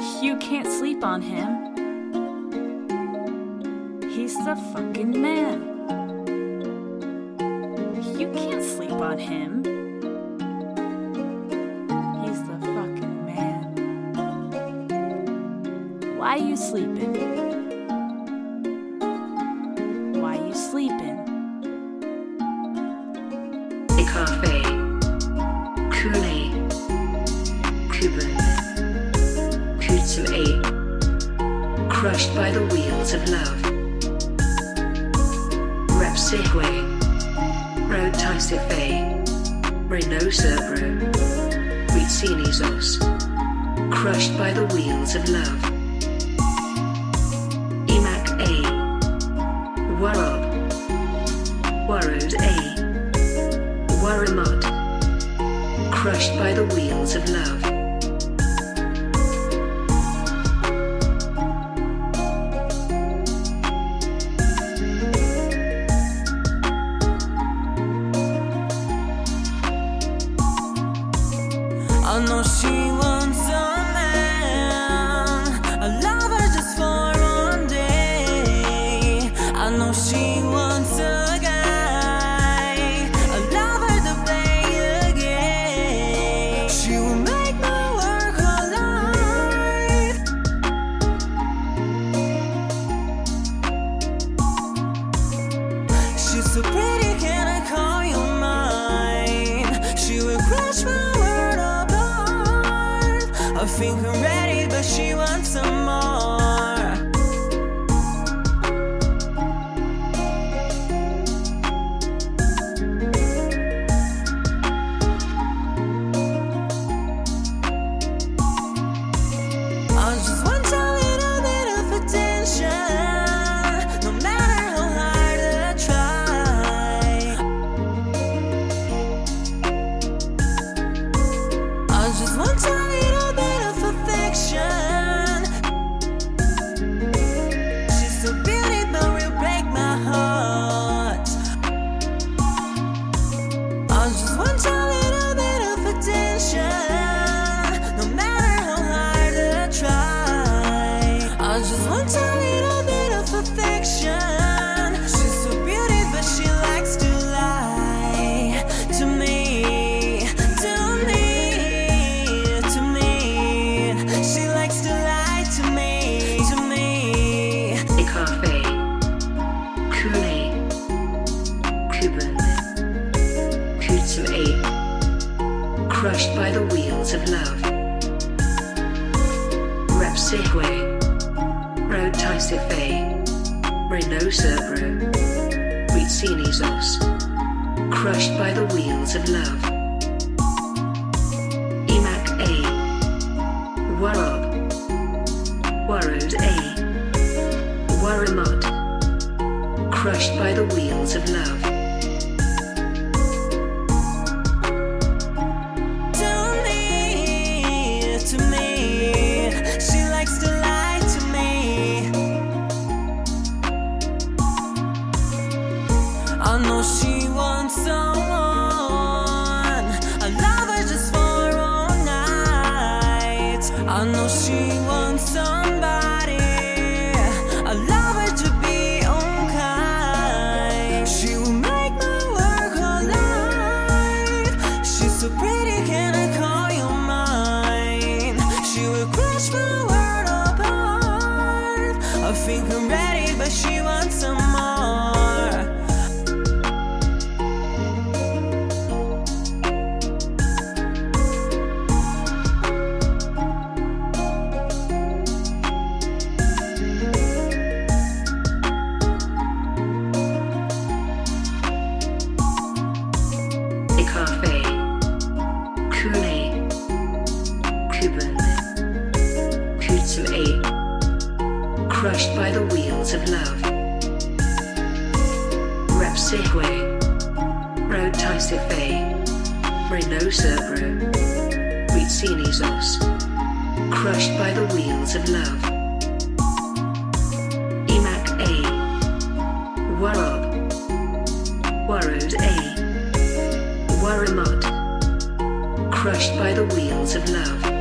You can't sleep on him. He's the fucking man. You can't sleep on him. He's the fucking man. Why are you sleeping? Kutsum 8. Crushed by the wheels of love. Rep Segway. Road Taisife. Renault Cerbero. Ritsinizos. Crushed by the wheels of love. Emac A. Warob. Warrowed A. Warramot. Crushed by the wheels of love. I know she wants I think I'm ready, but she wants some more. By the wheels of love. Rep Segway. Road Taisife. Renault Cerbero. Ritsinizos. Crushed by the wheels of love. Emac A. Warob. Warrowed A. Warramot. Crushed by the wheels of love. I know she wants somebody, a lover to be. She will make my work her. She's so pretty, can I call you mine? She will crush my world apart. I think I'm ready, but she wants some Crushed by the wheels of love. Rep Segway. Road Taisife. Renault Cerbero. Ritsinizos. Crushed by the wheels of love. Emac A. Warob. Warrowed A. Warramot. Crushed by the wheels of love.